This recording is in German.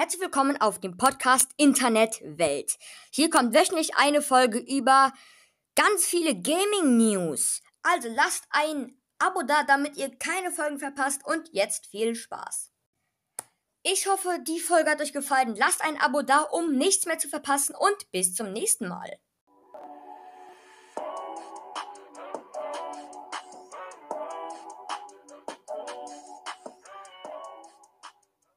Herzlich willkommen auf dem Podcast Internet Welt. Hier kommt wöchentlich eine Folge über ganz viele Gaming News. Also lasst ein Abo da, damit ihr keine Folgen verpasst und jetzt viel Spaß. Ich hoffe, die Folge hat euch gefallen. Lasst ein Abo da, um nichts mehr zu verpassen und bis zum nächsten Mal.